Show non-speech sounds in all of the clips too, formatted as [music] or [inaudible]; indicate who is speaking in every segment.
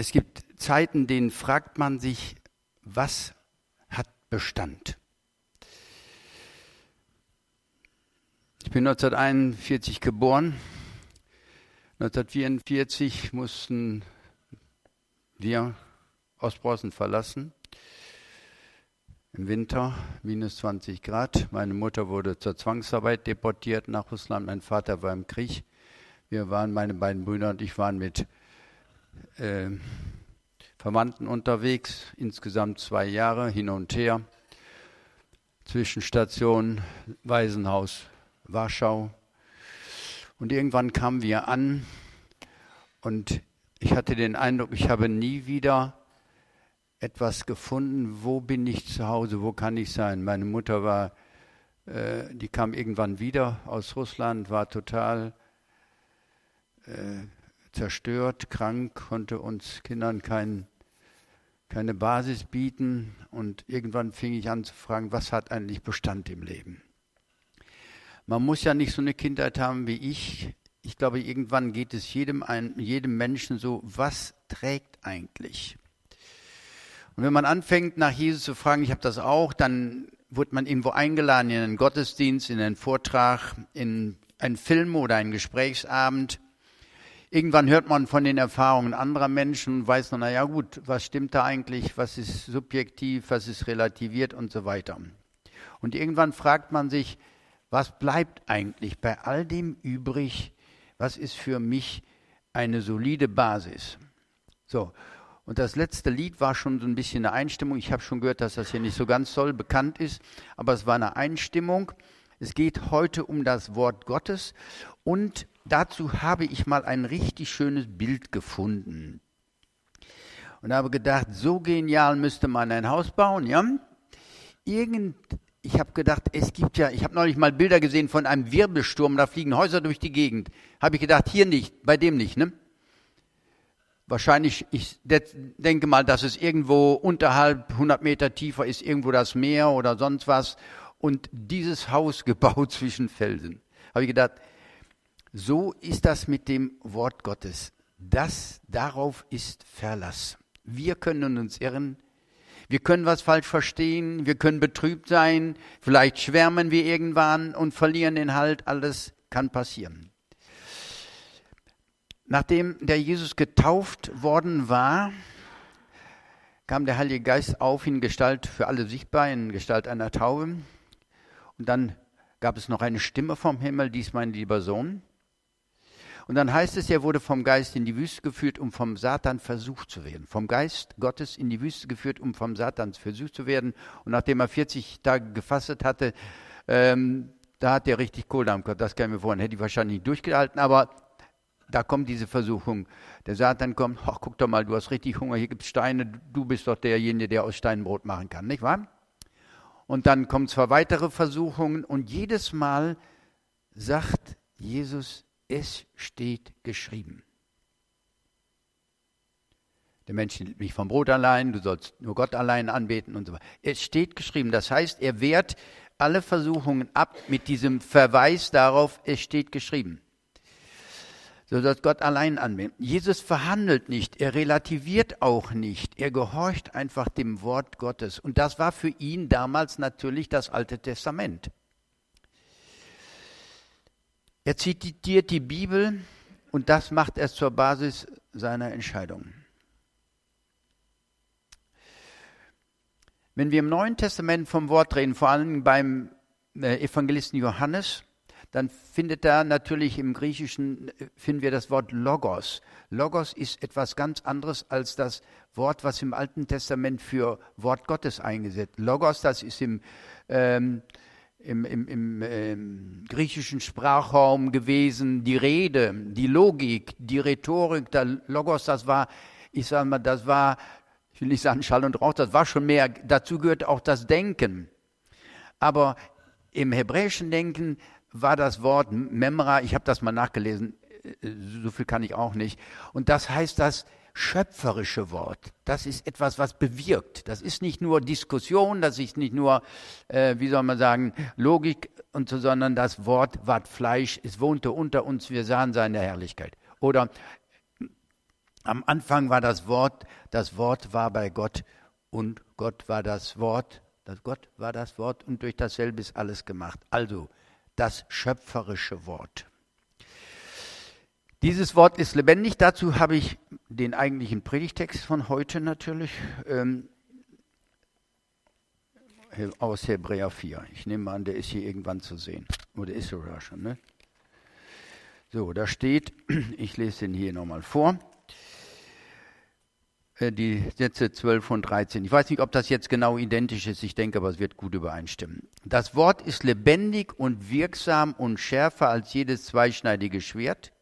Speaker 1: es gibt Zeiten, denen fragt man sich, was hat Bestand? Ich bin 1941 geboren. 1944 mussten wir Ostpreußen verlassen. Im Winter minus 20 Grad. Meine Mutter wurde zur Zwangsarbeit deportiert nach Russland. Mein Vater war im Krieg. Wir waren, meine beiden Brüder und ich waren mit äh, Verwandten unterwegs. Insgesamt zwei Jahre hin und her. Zwischenstation Waisenhaus Warschau. Und irgendwann kamen wir an und ich hatte den Eindruck, ich habe nie wieder etwas gefunden, wo bin ich zu Hause, wo kann ich sein. Meine Mutter war, äh, die kam irgendwann wieder aus Russland, war total äh, zerstört, krank, konnte uns Kindern kein, keine Basis bieten. Und irgendwann fing ich an zu fragen, was hat eigentlich Bestand im Leben? Man muss ja nicht so eine Kindheit haben wie ich. Ich glaube, irgendwann geht es jedem, ein, jedem Menschen so, was trägt eigentlich? Und wenn man anfängt, nach Jesus zu fragen, ich habe das auch, dann wird man irgendwo eingeladen in einen Gottesdienst, in einen Vortrag, in einen Film oder einen Gesprächsabend. Irgendwann hört man von den Erfahrungen anderer Menschen und weiß, na ja gut, was stimmt da eigentlich, was ist subjektiv, was ist relativiert und so weiter. Und irgendwann fragt man sich, was bleibt eigentlich bei all dem übrig? Was ist für mich eine solide Basis? So. Und das letzte Lied war schon so ein bisschen eine Einstimmung. Ich habe schon gehört, dass das hier nicht so ganz toll bekannt ist, aber es war eine Einstimmung. Es geht heute um das Wort Gottes und dazu habe ich mal ein richtig schönes Bild gefunden. Und habe gedacht, so genial müsste man ein Haus bauen, ja? Irgend, ich habe gedacht, es gibt ja, ich habe neulich mal Bilder gesehen von einem Wirbelsturm, da fliegen Häuser durch die Gegend. Habe ich gedacht, hier nicht, bei dem nicht, ne? Wahrscheinlich, ich denke mal, dass es irgendwo unterhalb 100 Meter tiefer ist, irgendwo das Meer oder sonst was. Und dieses Haus [laughs] gebaut zwischen Felsen. Habe ich gedacht, so ist das mit dem Wort Gottes. Das, darauf ist Verlass. Wir können uns irren, wir können was falsch verstehen, wir können betrübt sein, vielleicht schwärmen wir irgendwann und verlieren den Halt, alles kann passieren. Nachdem der Jesus getauft worden war, kam der Heilige Geist auf in Gestalt für alle sichtbar, in Gestalt einer Taube. Und dann gab es noch eine Stimme vom Himmel, dies mein lieber Sohn. Und dann heißt es, er wurde vom Geist in die Wüste geführt, um vom Satan versucht zu werden. Vom Geist Gottes in die Wüste geführt, um vom Satan versucht zu werden. Und nachdem er 40 Tage gefastet hatte, ähm, da hat er richtig Kohldampf gehabt. Das kann ich mir vorstellen. Hätte ich wahrscheinlich nicht durchgehalten, aber da kommt diese Versuchung. Der Satan kommt, ach, guck doch mal, du hast richtig Hunger, hier gibt es Steine, du bist doch derjenige, der aus Steinen Brot machen kann, nicht wahr? Und dann kommen zwar weitere Versuchungen und jedes Mal sagt Jesus, es steht geschrieben. Der Mensch liebt mich vom Brot allein, du sollst nur Gott allein anbeten und so weiter. Es steht geschrieben. Das heißt, er wehrt alle Versuchungen ab mit diesem Verweis darauf, es steht geschrieben. So sollst Gott allein anbeten. Jesus verhandelt nicht, er relativiert auch nicht, er gehorcht einfach dem Wort Gottes. Und das war für ihn damals natürlich das Alte Testament. Er zitiert die Bibel und das macht er zur Basis seiner Entscheidung. Wenn wir im Neuen Testament vom Wort reden, vor allem beim äh, Evangelisten Johannes, dann findet da natürlich im Griechischen, äh, finden wir das Wort Logos. Logos ist etwas ganz anderes als das Wort, was im Alten Testament für Wort Gottes eingesetzt. Logos, das ist im ähm, im, im, im ähm, griechischen Sprachraum gewesen, die Rede, die Logik, die Rhetorik, der Logos, das war, ich sage mal, das war, ich will nicht sagen Schall und Rauch, das war schon mehr, dazu gehört auch das Denken. Aber im hebräischen Denken war das Wort Memra, ich habe das mal nachgelesen, äh, so viel kann ich auch nicht, und das heißt das schöpferische Wort. Das ist etwas, was bewirkt. Das ist nicht nur Diskussion, das ist nicht nur, äh, wie soll man sagen, Logik und so, sondern das Wort ward Fleisch, es wohnte unter uns, wir sahen seine Herrlichkeit. Oder Am Anfang war das Wort, das Wort war bei Gott und Gott war das Wort, das Gott war das Wort und durch dasselbe ist alles gemacht. Also das schöpferische Wort. Dieses Wort ist lebendig. Dazu habe ich den eigentlichen Predigtext von heute natürlich ähm, aus Hebräer 4. Ich nehme an, der ist hier irgendwann zu sehen. Oder ist sogar schon, ne? So, da steht, [clears throat] ich lese den hier nochmal vor, äh, die Sätze 12 und 13. Ich weiß nicht, ob das jetzt genau identisch ist, ich denke aber, es wird gut übereinstimmen. Das Wort ist lebendig und wirksam und schärfer als jedes zweischneidige Schwert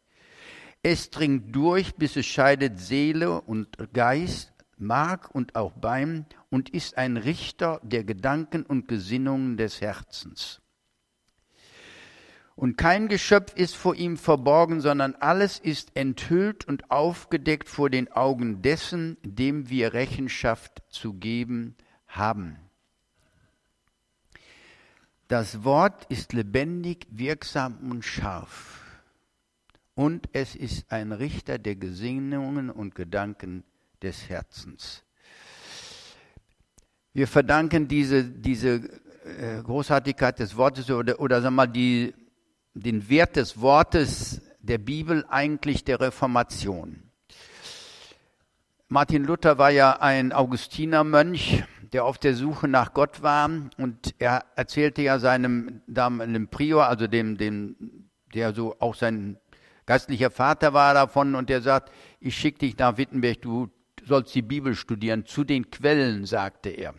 Speaker 1: es dringt durch, bis es scheidet Seele und Geist, Mark und auch Bein und ist ein Richter der Gedanken und Gesinnungen des Herzens. Und kein Geschöpf ist vor ihm verborgen, sondern alles ist enthüllt und aufgedeckt vor den Augen dessen, dem wir Rechenschaft zu geben haben. Das Wort ist lebendig, wirksam und scharf und es ist ein Richter der Gesinnungen und Gedanken des Herzens. Wir verdanken diese, diese äh, Großartigkeit des Wortes oder, oder wir mal die, den Wert des Wortes der Bibel eigentlich der Reformation. Martin Luther war ja ein Augustinermönch, der auf der Suche nach Gott war und er erzählte ja seinem damaligen Prior, also dem, dem, der so auch sein geistlicher Vater war davon und der sagt, ich schicke dich nach Wittenberg, du sollst die Bibel studieren, zu den Quellen, sagte er.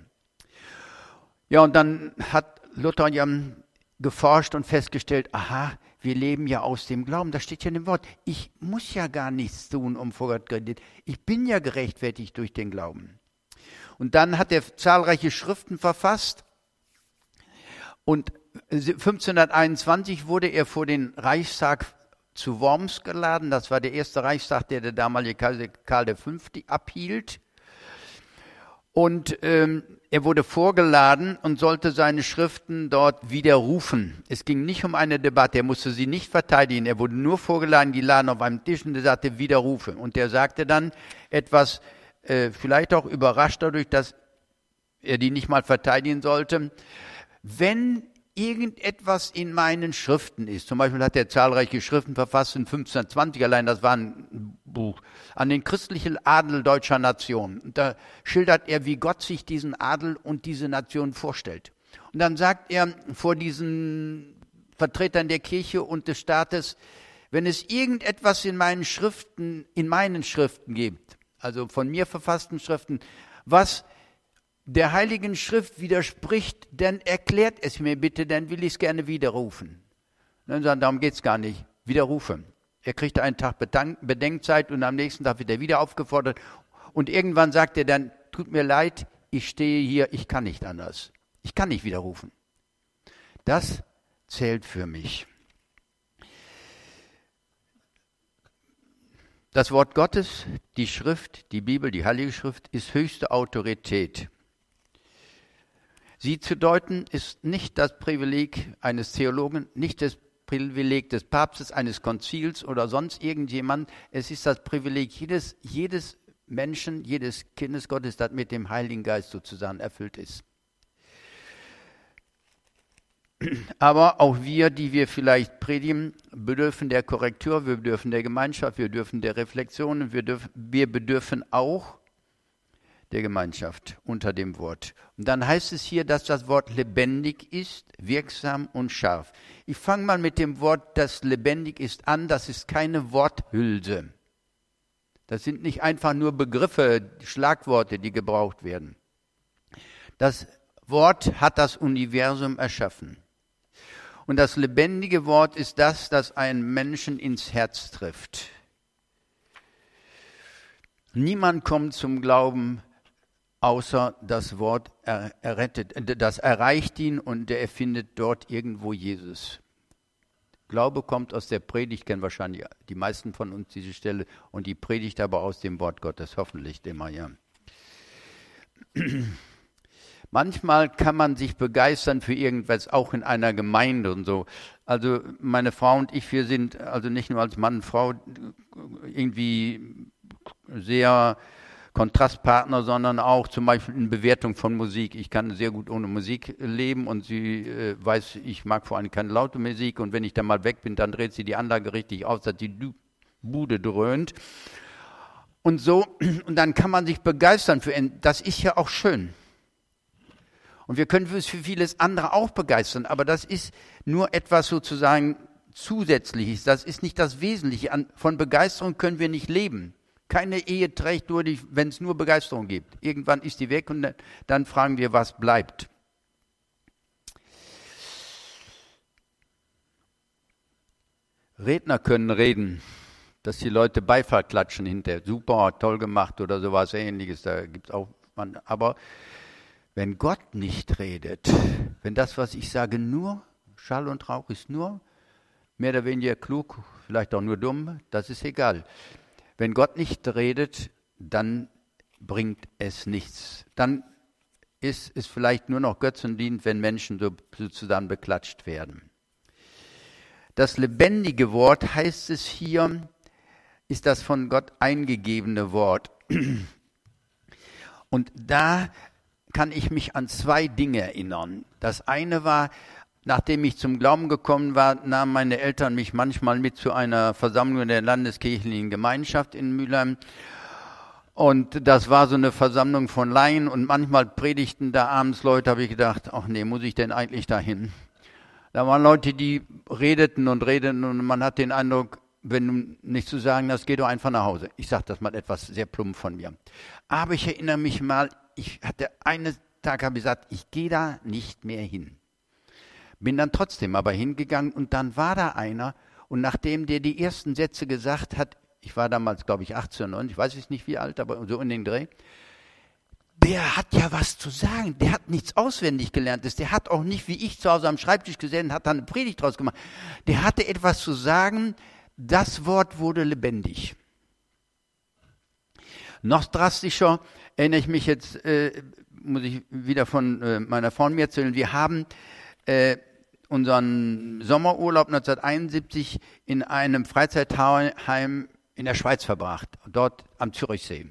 Speaker 1: Ja, und dann hat Luther ja geforscht und festgestellt, aha, wir leben ja aus dem Glauben. Da steht ja in dem Wort, ich muss ja gar nichts tun, um vor Gott geredet. Ich bin ja gerechtfertigt durch den Glauben. Und dann hat er zahlreiche Schriften verfasst. Und 1521 wurde er vor den Reichstag zu Worms geladen. Das war der erste Reichstag, der der damalige Karl V. abhielt. Und ähm, er wurde vorgeladen und sollte seine Schriften dort widerrufen. Es ging nicht um eine Debatte, er musste sie nicht verteidigen. Er wurde nur vorgeladen, die laden auf einem Tisch und er sagte, widerrufe. Und er sagte dann etwas, äh, vielleicht auch überrascht dadurch, dass er die nicht mal verteidigen sollte. Wenn irgendetwas in meinen Schriften ist. Zum Beispiel hat er zahlreiche Schriften verfasst in 1520 allein, das war ein Buch, an den christlichen Adel deutscher Nation. Und da schildert er, wie Gott sich diesen Adel und diese Nation vorstellt. Und dann sagt er vor diesen Vertretern der Kirche und des Staates, wenn es irgendetwas in meinen Schriften, in meinen Schriften gibt, also von mir verfassten Schriften, was der Heiligen Schrift widerspricht, dann erklärt es mir bitte, dann will ich es gerne widerrufen. Dann sagen, darum geht es gar nicht. Widerrufen. Er kriegt einen Tag Bedenkzeit und am nächsten Tag wird er wieder aufgefordert. Und irgendwann sagt er dann, tut mir leid, ich stehe hier, ich kann nicht anders. Ich kann nicht widerrufen. Das zählt für mich. Das Wort Gottes, die Schrift, die Bibel, die Heilige Schrift ist höchste Autorität. Sie zu deuten ist nicht das Privileg eines Theologen, nicht das Privileg des Papstes, eines Konzils oder sonst irgendjemand. Es ist das Privileg jedes, jedes Menschen, jedes Kindes Gottes, das mit dem Heiligen Geist sozusagen erfüllt ist. Aber auch wir, die wir vielleicht predigen, bedürfen der Korrektur, wir bedürfen der Gemeinschaft, wir bedürfen der Reflexion, wir, dürfen, wir bedürfen auch der Gemeinschaft unter dem Wort. Und dann heißt es hier, dass das Wort lebendig ist, wirksam und scharf. Ich fange mal mit dem Wort, das lebendig ist, an. Das ist keine Worthülse. Das sind nicht einfach nur Begriffe, Schlagworte, die gebraucht werden. Das Wort hat das Universum erschaffen. Und das lebendige Wort ist das, das einen Menschen ins Herz trifft. Niemand kommt zum Glauben außer das Wort errettet, das erreicht ihn und er findet dort irgendwo Jesus. Glaube kommt aus der Predigt, kennen wahrscheinlich die meisten von uns diese Stelle, und die Predigt aber aus dem Wort Gottes, hoffentlich immer, ja. [clears throat] Manchmal kann man sich begeistern für irgendwas, auch in einer Gemeinde und so. Also meine Frau und ich, wir sind also nicht nur als Mann und Frau irgendwie sehr Kontrastpartner, sondern auch zum Beispiel in Bewertung von Musik. Ich kann sehr gut ohne Musik leben und sie äh, weiß, ich mag vor allem keine laute Musik und wenn ich dann mal weg bin, dann dreht sie die Anlage richtig auf, dass die Bude dröhnt. Und so, [clears throat] und dann kann man sich begeistern für, das ist ja auch schön. Und wir können uns für vieles andere auch begeistern, aber das ist nur etwas sozusagen Zusätzliches. Das ist nicht das Wesentliche. Von Begeisterung können wir nicht leben. Keine Ehe trägt nur, wenn es nur Begeisterung gibt. Irgendwann ist die weg und dann fragen wir, was bleibt. Redner können reden, dass die Leute Beifall klatschen hinterher. Super, toll gemacht oder sowas ähnliches. Da gibt's auch, aber wenn Gott nicht redet, wenn das, was ich sage, nur Schall und Rauch ist, nur mehr oder weniger klug, vielleicht auch nur dumm, das ist egal. Wenn Gott nicht redet, dann bringt es nichts. Dann ist es vielleicht nur noch Götzendient, wenn Menschen so sozusagen beklatscht werden. Das lebendige Wort heißt es hier, ist das von Gott eingegebene Wort. Und da kann ich mich an zwei Dinge erinnern. Das eine war, nachdem ich zum Glauben gekommen war, nahmen meine Eltern mich manchmal mit zu einer Versammlung der Landeskirchlichen Gemeinschaft in Mülheim. Und das war so eine Versammlung von Laien und manchmal predigten da abends Leute, habe ich gedacht, ach nee, muss ich denn eigentlich dahin? Da waren Leute, die redeten und redeten und man hat den Eindruck, wenn du nichts zu sagen hast, geh doch einfach nach Hause. Ich sage das mal etwas sehr plump von mir. Aber ich erinnere mich mal, ich hatte einen Tag habe ich gesagt, ich gehe da nicht mehr hin. Bin dann trotzdem aber hingegangen und dann war da einer und nachdem der die ersten Sätze gesagt hat, ich war damals glaube ich 18 und ich weiß jetzt nicht wie alt, aber so in den Dreh, der hat ja was zu sagen, der hat nichts auswendig gelernt, der hat auch nicht wie ich zu Hause am Schreibtisch gesessen, hat da eine Predigt draus gemacht, der hatte etwas zu sagen, das Wort wurde lebendig. Noch drastischer erinnere ich mich jetzt, äh, muss ich wieder von äh, meiner Frau mir erzählen, wir haben äh, unseren Sommerurlaub 1971 in einem Freizeitheim in der Schweiz verbracht, dort am Zürichsee.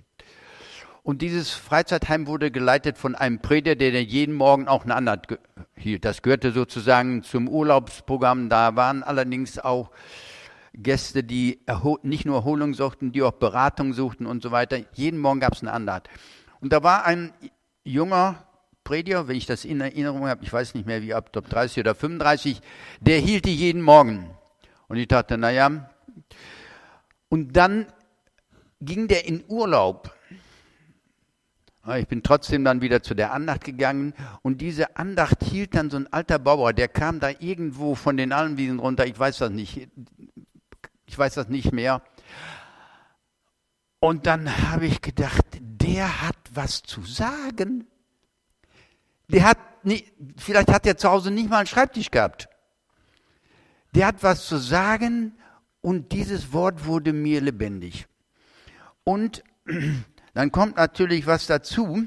Speaker 1: Und dieses Freizeitheim wurde geleitet von einem Prediger, der jeden Morgen auch eine Andacht hielt. Das gehörte sozusagen zum Urlaubsprogramm. Da waren allerdings auch Gäste, die nicht nur Erholung suchten, die auch Beratung suchten und so weiter. Jeden Morgen gab es eine Andacht. Und da war ein junger Prediger, wenn ich das in Erinnerung habe, ich weiß nicht mehr wie ab 30 oder 35, der hielt die jeden Morgen. Und ich dachte, naja, und dann ging der in Urlaub. Ich bin trotzdem dann wieder zu der Andacht gegangen und diese Andacht hielt dann so ein alter Bauer, der kam da irgendwo von den Almwiesen runter, ich weiß das nicht, ich weiß das nicht mehr. Und dann habe ich gedacht, der hat was zu sagen. Der hat nicht, vielleicht hat er zu Hause nicht mal einen Schreibtisch gehabt. Der hat was zu sagen und dieses Wort wurde mir lebendig. Und [clears throat] dann kommt natürlich was dazu.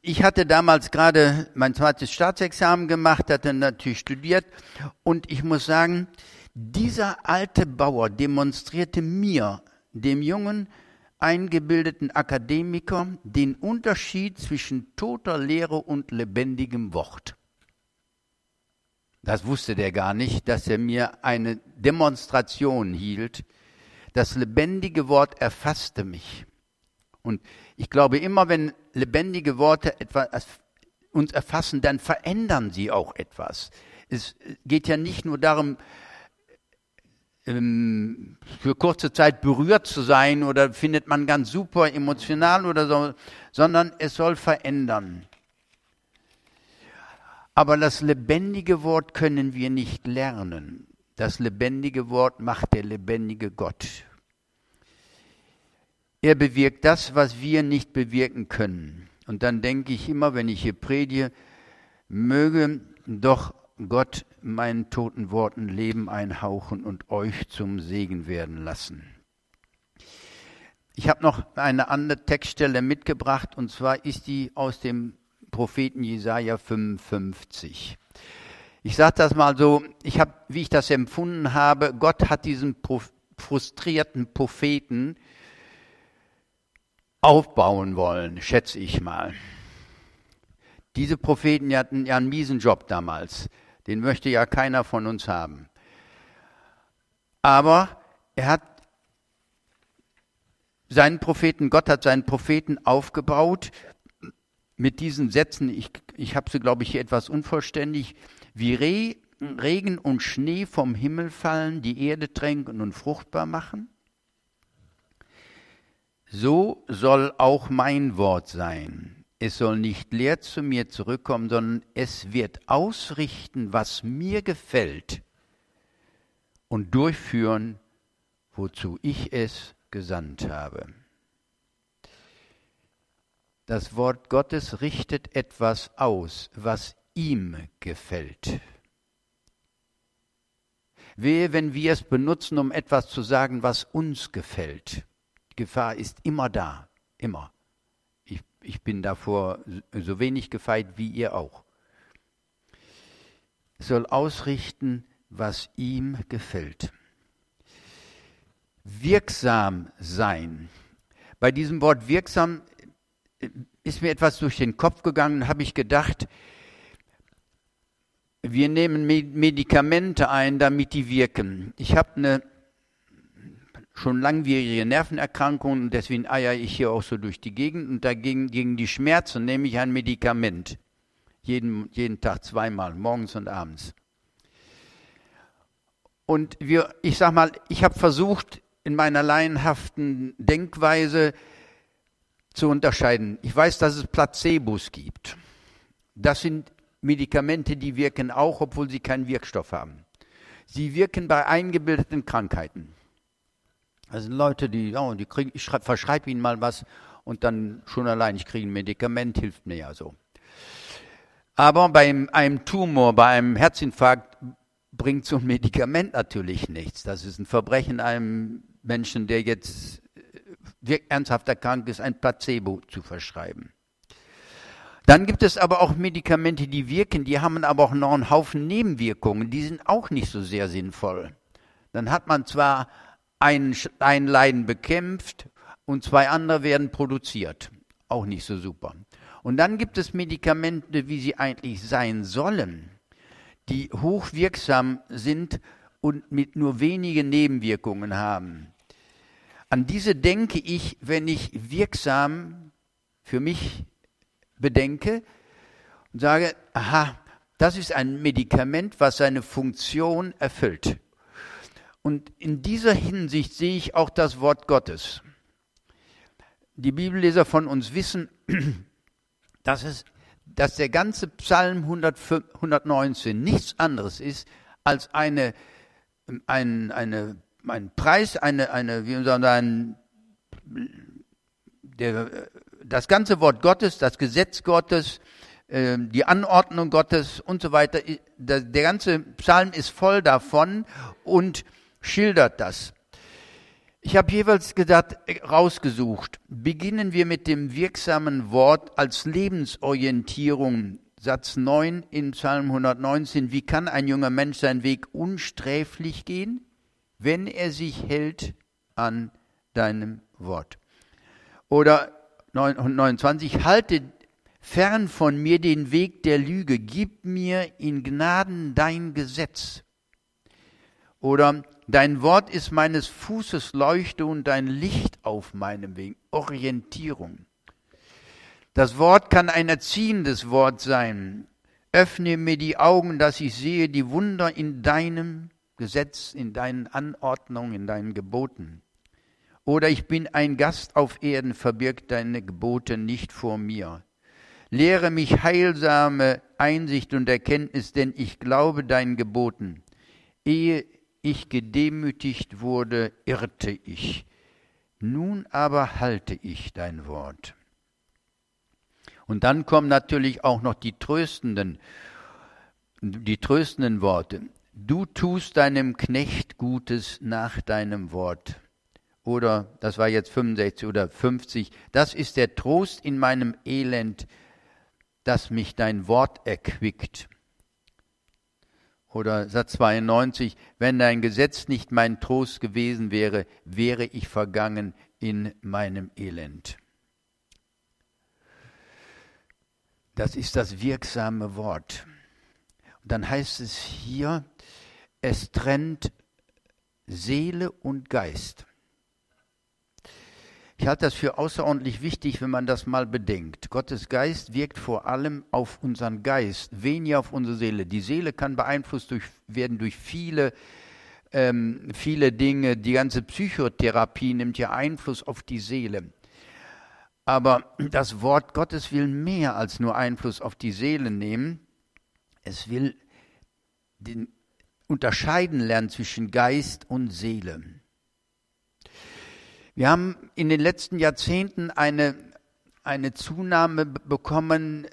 Speaker 1: Ich hatte damals gerade mein zweites Staatsexamen gemacht, hatte natürlich studiert und ich muss sagen, dieser alte Bauer demonstrierte mir, dem jungen, eingebildeten Akademiker, den Unterschied zwischen toter Lehre und lebendigem Wort. Das wusste der gar nicht, dass er mir eine Demonstration hielt. Das lebendige Wort erfasste mich. Und ich glaube, immer wenn lebendige Worte etwas uns erfassen, dann verändern sie auch etwas. Es geht ja nicht nur darum, ähm, für kurze Zeit berührt zu sein oder findet man ganz super emotional oder so, sondern es soll verändern. Aber das lebendige Wort können wir nicht lernen. Das lebendige Wort macht der lebendige Gott. Er bewirkt das, was wir nicht bewirken können. Und dann denke ich immer, wenn ich hier predige, möge doch Gott meinen toten Worten Leben einhauchen und euch zum Segen werden lassen. Ich habe noch eine andere Textstelle mitgebracht und zwar ist die aus dem Propheten Jesaja 55. Ich sage das mal so, ich habe, wie ich das empfunden habe, Gott hat diesen frustrierten Propheten aufbauen wollen, schätze ich mal. Diese Propheten hatten ja einen miesen Job damals. Den möchte ja keiner von uns haben. Aber er hat seinen Propheten, Gott hat seinen Propheten aufgebaut mit diesen Sätzen, ich, ich habe sie, glaube ich, hier etwas unvollständig, wie Re, Regen und Schnee vom Himmel fallen, die Erde tränken und fruchtbar machen. So soll auch mein Wort sein. Es soll nicht leer zu mir zurückkommen, sondern es wird ausrichten, was mir gefällt und durchführen, wozu ich es gesandt habe. Das Wort Gottes richtet etwas aus, was ihm gefällt. Wehe, wenn wir es benutzen, um etwas zu sagen, was uns gefällt. Die Gefahr ist immer da, immer. Ich, bin davor so wenig gefeit wie ihr auch. Soll ausrichten, was ihm gefällt. Wirksam sein. Bei diesem Wort wirksam ist mir etwas durch den Kopf gegangen, habe ich gedacht, wir nehmen Medikamente ein, damit die wirken. Ich habe eine schon langwierige Nervenerkrankung und deswegen eier ich hier auch so durch die Gegend und dagegen gegen die Schmerzen nehme ich ein Medikament. Jeden, jeden Tag zweimal, morgens und abends. Und wir, ich sag mal, ich habe versucht, in meiner laienhaften Denkweise zu unterscheiden. Ich weiß, dass es Placebos gibt. Das sind Medikamente, die wirken auch, obwohl sie keinen Wirkstoff haben. Sie wirken bei eingebildeten Krankheiten. Also Leute, die, oh, die kriegen, ich verschreibe ihnen mal was und dann schon allein, ich kriege ein Medikament, hilft mir ja so. Aber bei einem Tumor, bei einem Herzinfarkt bringt so ein Medikament natürlich nichts. Das ist ein Verbrechen einem Menschen, der jetzt ernsthaft erkrankt ist, ein Placebo zu verschreiben. Dann gibt es aber auch Medikamente, die wirken, die haben aber auch noch einen Haufen Nebenwirkungen, die sind auch nicht so sehr sinnvoll. Dann hat man zwar ein, ein Leiden bekämpft und zwei andere werden produziert. Auch nicht so super. Und dann gibt es Medikamente, wie sie eigentlich sein sollen, die hochwirksam sind und mit nur wenigen Nebenwirkungen haben. An diese denke ich, wenn ich wirksam für mich bedenke und sage, aha, das ist ein Medikament, was seine Funktion erfüllt. Und in dieser Hinsicht sehe ich auch das Wort Gottes. Die Bibelleser von uns wissen, [clears throat] dass, es, dass der ganze Psalm 119 nichts anderes ist als eine, ein, eine ein Preis, eine, eine, wie soll man der, das ganze Wort Gottes, das Gesetz Gottes, äh, die Anordnung Gottes und so weiter, der ganze Psalm ist voll davon und schildert das. Ich habe jeweils gedacht, rausgesucht, beginnen wir mit dem wirksamen Wort als Lebensorientierung. Satz 9 in Psalm 119. Wie kann ein junger Mensch seinen Weg unsträflich gehen? wenn er sich hält an deinem Wort. Oder 29, halte fern von mir den Weg der Lüge, gib mir in Gnaden dein Gesetz. Oder dein Wort ist meines Fußes Leuchte und dein Licht auf meinem Weg, Orientierung. Das Wort kann ein erziehendes Wort sein. Öffne mir die Augen, dass ich sehe die Wunder in deinem Gesetz, in deinen Anordnungen, in deinen Geboten. Oder ich bin ein Gast auf Erden, verbirgt deine Gebote nicht vor mir. Lehre mich heilsame Einsicht und Erkenntnis, denn ich glaube deinen Geboten. Ehe ich gedemütigt wurde, irrte ich. Nun aber halte ich dein Wort. Und dann kommen natürlich auch noch die tröstenden, die tröstenden Worte. Du tust deinem Knecht Gutes nach deinem Wort. Oder, das war jetzt 65 oder 50, das ist der Trost in meinem Elend, dass mich dein Wort erquickt. Oder Satz 92, wenn dein Gesetz nicht mein Trost gewesen wäre, wäre ich vergangen in meinem Elend. Das ist das wirksame Wort. Und dann heißt es hier, es trennt Seele und Geist. Ich halte das für außerordentlich wichtig, wenn man das mal bedenkt. Gottes Geist wirkt vor allem auf unseren Geist, weniger auf unsere Seele. Die Seele kann beeinflusst durch, werden durch viele, ähm, viele Dinge. Die ganze Psychotherapie nimmt ja Einfluss auf die Seele. Aber das Wort Gottes will mehr als nur Einfluss auf die Seele nehmen. Es will den unterscheiden lernen zwischen Geist und Seele. Wir haben in den letzten Jahrzehnten eine, eine Zunahme bekommen,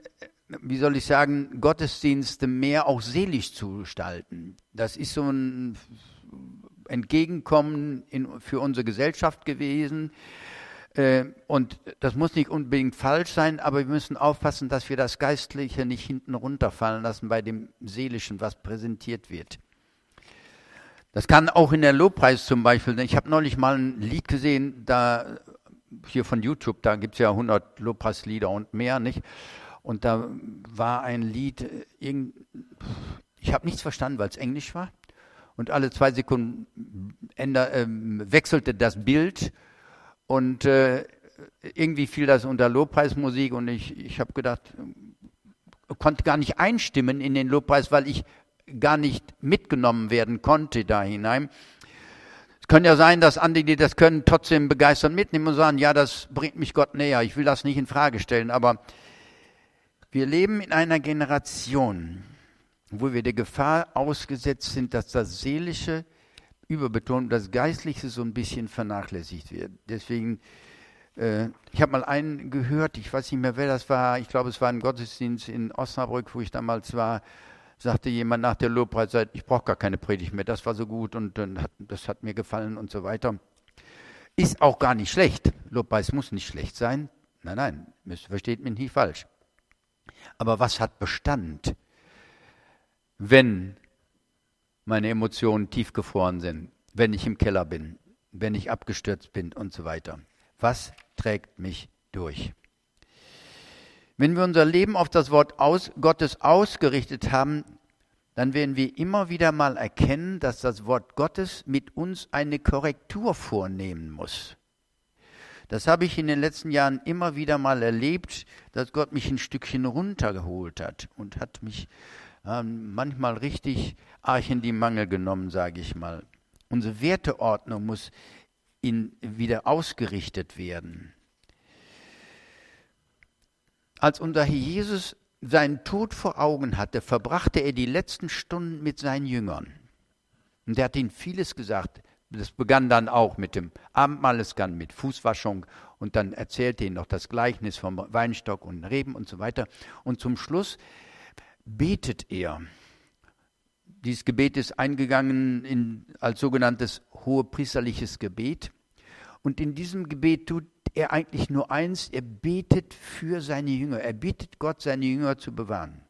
Speaker 1: wie soll ich sagen, Gottesdienste mehr auch seelisch zu gestalten. Das ist so ein Entgegenkommen in, für unsere Gesellschaft gewesen. Äh, und das muss nicht unbedingt falsch sein, aber wir müssen aufpassen, dass wir das Geistliche nicht hinten runterfallen lassen bei dem Seelischen, was präsentiert wird. Das kann auch in der Lobpreis zum Beispiel. Ich habe neulich mal ein Lied gesehen, da hier von YouTube, da gibt es ja 100 Lobpreislieder und mehr, nicht? Und da war ein Lied, ich habe nichts verstanden, weil es Englisch war. Und alle zwei Sekunden änder, äh, wechselte das Bild und äh, irgendwie fiel das unter Lobpreismusik und ich, ich habe gedacht, konnte gar nicht einstimmen in den Lobpreis, weil ich gar nicht mitgenommen werden konnte da hinein. Es könnte ja sein, dass andere, die das können, trotzdem begeistert mitnehmen und sagen, ja, das bringt mich Gott näher. Ich will das nicht in Frage stellen, aber wir leben in einer Generation, wo wir der Gefahr ausgesetzt sind, dass das Seelische überbetont, das Geistliche so ein bisschen vernachlässigt wird. Deswegen, äh, ich habe mal einen gehört, ich weiß nicht mehr, wer das war, ich glaube, es war ein Gottesdienst in Osnabrück, wo ich damals war, sagte jemand nach der Lobpreiszeit, ich brauche gar keine Predigt mehr, das war so gut und äh, das hat mir gefallen und so weiter. Ist auch gar nicht schlecht. Lobpreis muss nicht schlecht sein. Nein, nein, versteht mich nicht falsch. Aber was hat Bestand, wenn meine Emotionen tiefgefroren sind, wenn ich im Keller bin, wenn ich abgestürzt bin und so weiter? Was trägt mich durch? Wenn wir unser Leben auf das Wort aus, Gottes ausgerichtet haben, dann werden wir immer wieder mal erkennen, dass das Wort Gottes mit uns eine Korrektur vornehmen muss. Das habe ich in den letzten Jahren immer wieder mal erlebt, dass Gott mich ein Stückchen runtergeholt hat und hat mich äh, manchmal richtig arg in die Mangel genommen, sage ich mal. Unsere Werteordnung muss in, wieder ausgerichtet werden. Als unser Herr Jesus seinen Tod vor Augen hatte, verbrachte er die letzten Stunden mit seinen Jüngern. Und er hat ihnen vieles gesagt. Das begann dann auch mit dem Abendmahl, es begann mit Fußwaschung und dann erzählte er ihnen noch das Gleichnis vom Weinstock und Reben und so weiter. Und zum Schluss betet er. Dieses Gebet ist eingegangen in, als sogenanntes hohepriesterliches Gebet. Und in diesem Gebet tut er eigentlich nur eins, er betet für seine Jünger. Er bittet Gott, seine Jünger zu bewahren.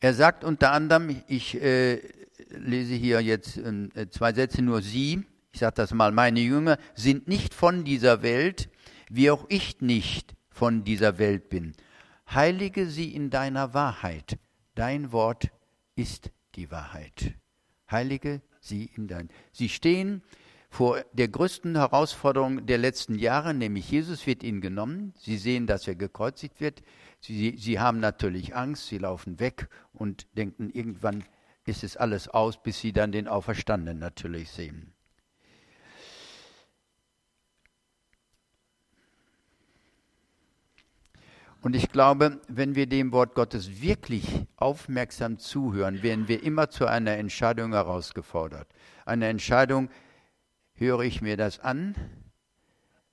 Speaker 1: Er sagt unter anderem, ich äh, lese hier jetzt äh, zwei Sätze nur Sie, ich sage das mal, meine Jünger sind nicht von dieser Welt, wie auch ich nicht von dieser Welt bin. Heilige sie in deiner Wahrheit. Dein Wort ist die Wahrheit. Heilige sie in dein. Sie stehen vor der größten Herausforderung der letzten Jahre, nämlich Jesus wird ihnen genommen. Sie sehen, dass er gekreuzigt wird. Sie, sie haben natürlich Angst, sie laufen weg und denken, irgendwann ist es alles aus, bis sie dann den Auferstandenen natürlich sehen. Und ich glaube, wenn wir dem Wort Gottes wirklich aufmerksam zuhören, werden wir immer zu einer Entscheidung herausgefordert. Eine Entscheidung, Höre ich mir das an?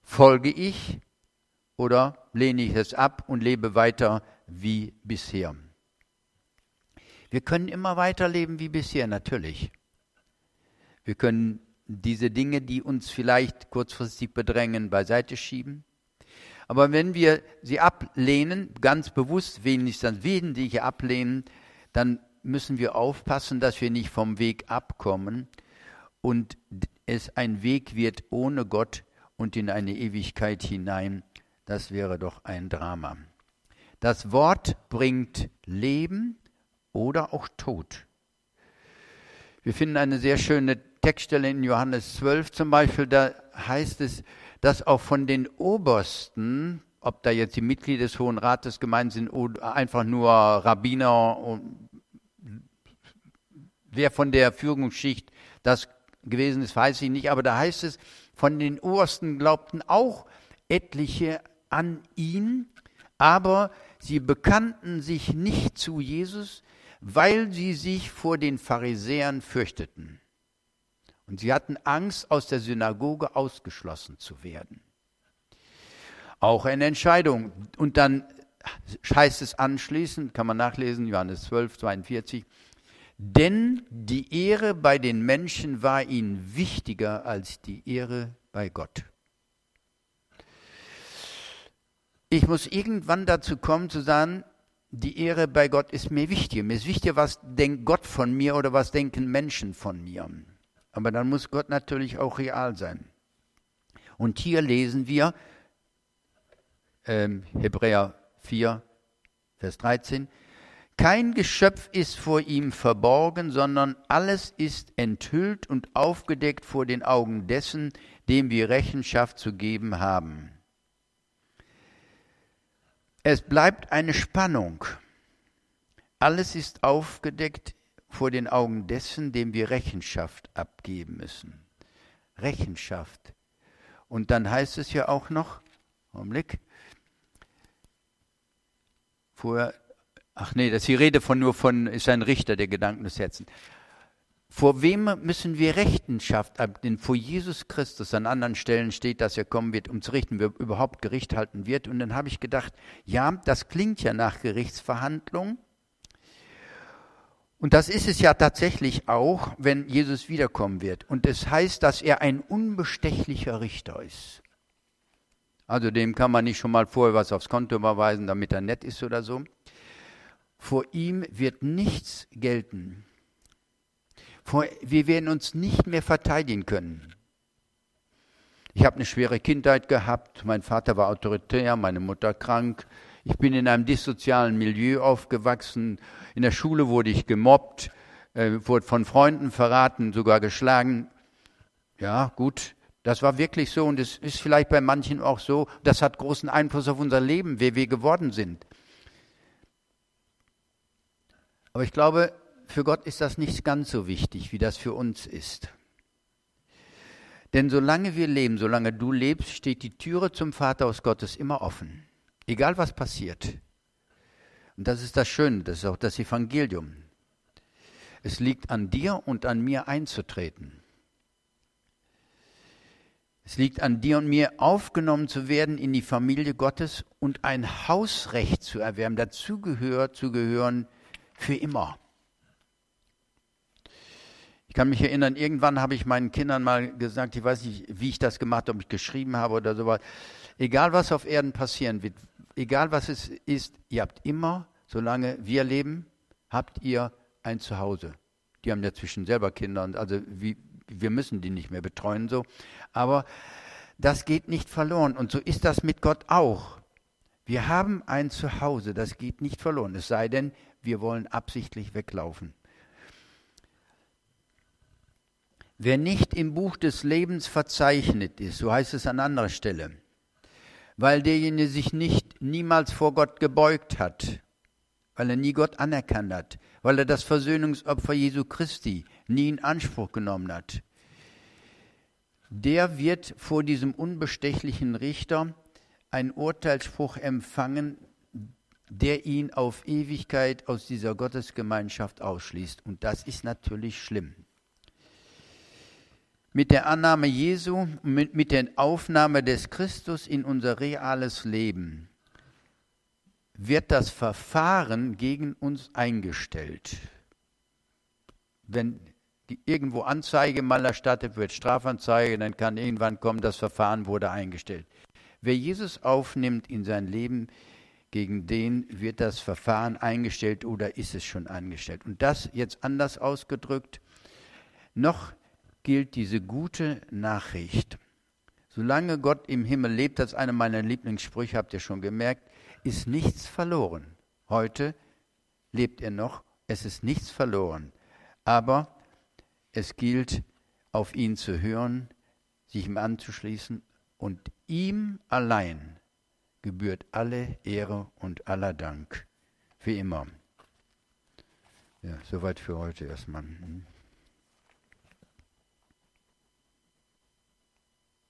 Speaker 1: Folge ich oder lehne ich es ab und lebe weiter wie bisher? Wir können immer weiterleben wie bisher, natürlich. Wir können diese Dinge, die uns vielleicht kurzfristig bedrängen, beiseite schieben. Aber wenn wir sie ablehnen, ganz bewusst wenigstens wesentlich ablehnen, dann müssen wir aufpassen, dass wir nicht vom Weg abkommen und es ein Weg wird ohne Gott und in eine Ewigkeit hinein. Das wäre doch ein Drama. Das Wort bringt Leben oder auch Tod. Wir finden eine sehr schöne Textstelle in Johannes 12 zum Beispiel, da heißt es, dass auch von den Obersten, ob da jetzt die Mitglieder des Hohen Rates gemeint sind oder einfach nur Rabbiner, wer von der Führungsschicht das gewesen ist, weiß ich nicht, aber da heißt es, von den Obersten glaubten auch etliche an ihn, aber sie bekannten sich nicht zu Jesus, weil sie sich vor den Pharisäern fürchteten. Und sie hatten Angst, aus der Synagoge ausgeschlossen zu werden. Auch eine Entscheidung. Und dann heißt es anschließend, kann man nachlesen, Johannes 12, 42, denn die Ehre bei den Menschen war ihnen wichtiger als die Ehre bei Gott. Ich muss irgendwann dazu kommen zu sagen, die Ehre bei Gott ist mir wichtiger. Mir ist wichtiger, was denkt Gott von mir oder was denken Menschen von mir. Aber dann muss Gott natürlich auch real sein. Und hier lesen wir ähm, Hebräer 4, Vers 13. Kein Geschöpf ist vor ihm verborgen, sondern alles ist enthüllt und aufgedeckt vor den Augen dessen, dem wir Rechenschaft zu geben haben. Es bleibt eine Spannung. Alles ist aufgedeckt vor den Augen dessen, dem wir Rechenschaft abgeben müssen. Rechenschaft. Und dann heißt es ja auch noch, Augenblick, vorher, ach nee, das ist die Rede von nur von, ist ein Richter der Gedanken des Herzens. Vor wem müssen wir Rechenschaft abgeben? Vor Jesus Christus. An anderen Stellen steht, dass er kommen wird, um zu richten, wer überhaupt Gericht halten wird. Und dann habe ich gedacht, ja, das klingt ja nach Gerichtsverhandlung. Und das ist es ja tatsächlich auch, wenn Jesus wiederkommen wird. Und es heißt, dass er ein unbestechlicher Richter ist. Also dem kann man nicht schon mal vorher was aufs Konto überweisen, damit er nett ist oder so. Vor ihm wird nichts gelten. Vor, wir werden uns nicht mehr verteidigen können. Ich habe eine schwere Kindheit gehabt. Mein Vater war autoritär, meine Mutter krank. Ich bin in einem dissozialen Milieu aufgewachsen. In der Schule wurde ich gemobbt, äh, wurde von Freunden verraten, sogar geschlagen. Ja, gut, das war wirklich so und es ist vielleicht bei manchen auch so. Das hat großen Einfluss auf unser Leben, wer wir geworden sind. Aber ich glaube, für Gott ist das nicht ganz so wichtig, wie das für uns ist. Denn solange wir leben, solange du lebst, steht die Türe zum Vater aus Gottes immer offen. Egal was passiert. Und das ist das Schöne, das ist auch das Evangelium. Es liegt an dir und an mir einzutreten. Es liegt an dir und mir, aufgenommen zu werden in die Familie Gottes und ein Hausrecht zu erwerben, dazu gehört, zu gehören für immer. Ich kann mich erinnern, irgendwann habe ich meinen Kindern mal gesagt, ich weiß nicht, wie ich das gemacht habe, ob ich geschrieben habe oder sowas. Egal was auf Erden passieren wird, egal was es ist, ihr habt immer, solange wir leben, habt ihr ein Zuhause. Die haben dazwischen selber Kinder und also wie, wir müssen die nicht mehr betreuen so. Aber das geht nicht verloren und so ist das mit Gott auch. Wir haben ein Zuhause, das geht nicht verloren, es sei denn, wir wollen absichtlich weglaufen. Wer nicht im Buch des Lebens verzeichnet ist, so heißt es an anderer Stelle, weil derjenige sich nicht niemals vor Gott gebeugt hat, weil er nie Gott anerkannt hat, weil er das Versöhnungsopfer Jesu Christi nie in Anspruch genommen hat. Der wird vor diesem unbestechlichen Richter einen Urteilsspruch empfangen, der ihn auf Ewigkeit aus dieser Gottesgemeinschaft ausschließt. Und das ist natürlich schlimm mit der Annahme Jesu, mit, mit der Aufnahme des Christus in unser reales Leben wird das Verfahren gegen uns eingestellt. Wenn irgendwo Anzeige mal erstattet wird, Strafanzeige, dann kann irgendwann kommen, das Verfahren wurde eingestellt. Wer Jesus aufnimmt in sein Leben, gegen den wird das Verfahren eingestellt oder ist es schon eingestellt. Und das jetzt anders ausgedrückt, noch gilt diese gute Nachricht. Solange Gott im Himmel lebt, das ist einer meiner Lieblingssprüche, habt ihr schon gemerkt, ist nichts verloren. Heute lebt er noch, es ist nichts verloren. Aber es gilt, auf ihn zu hören, sich ihm anzuschließen und ihm allein gebührt alle Ehre und aller Dank für immer. Ja, soweit für heute erstmal. Hm.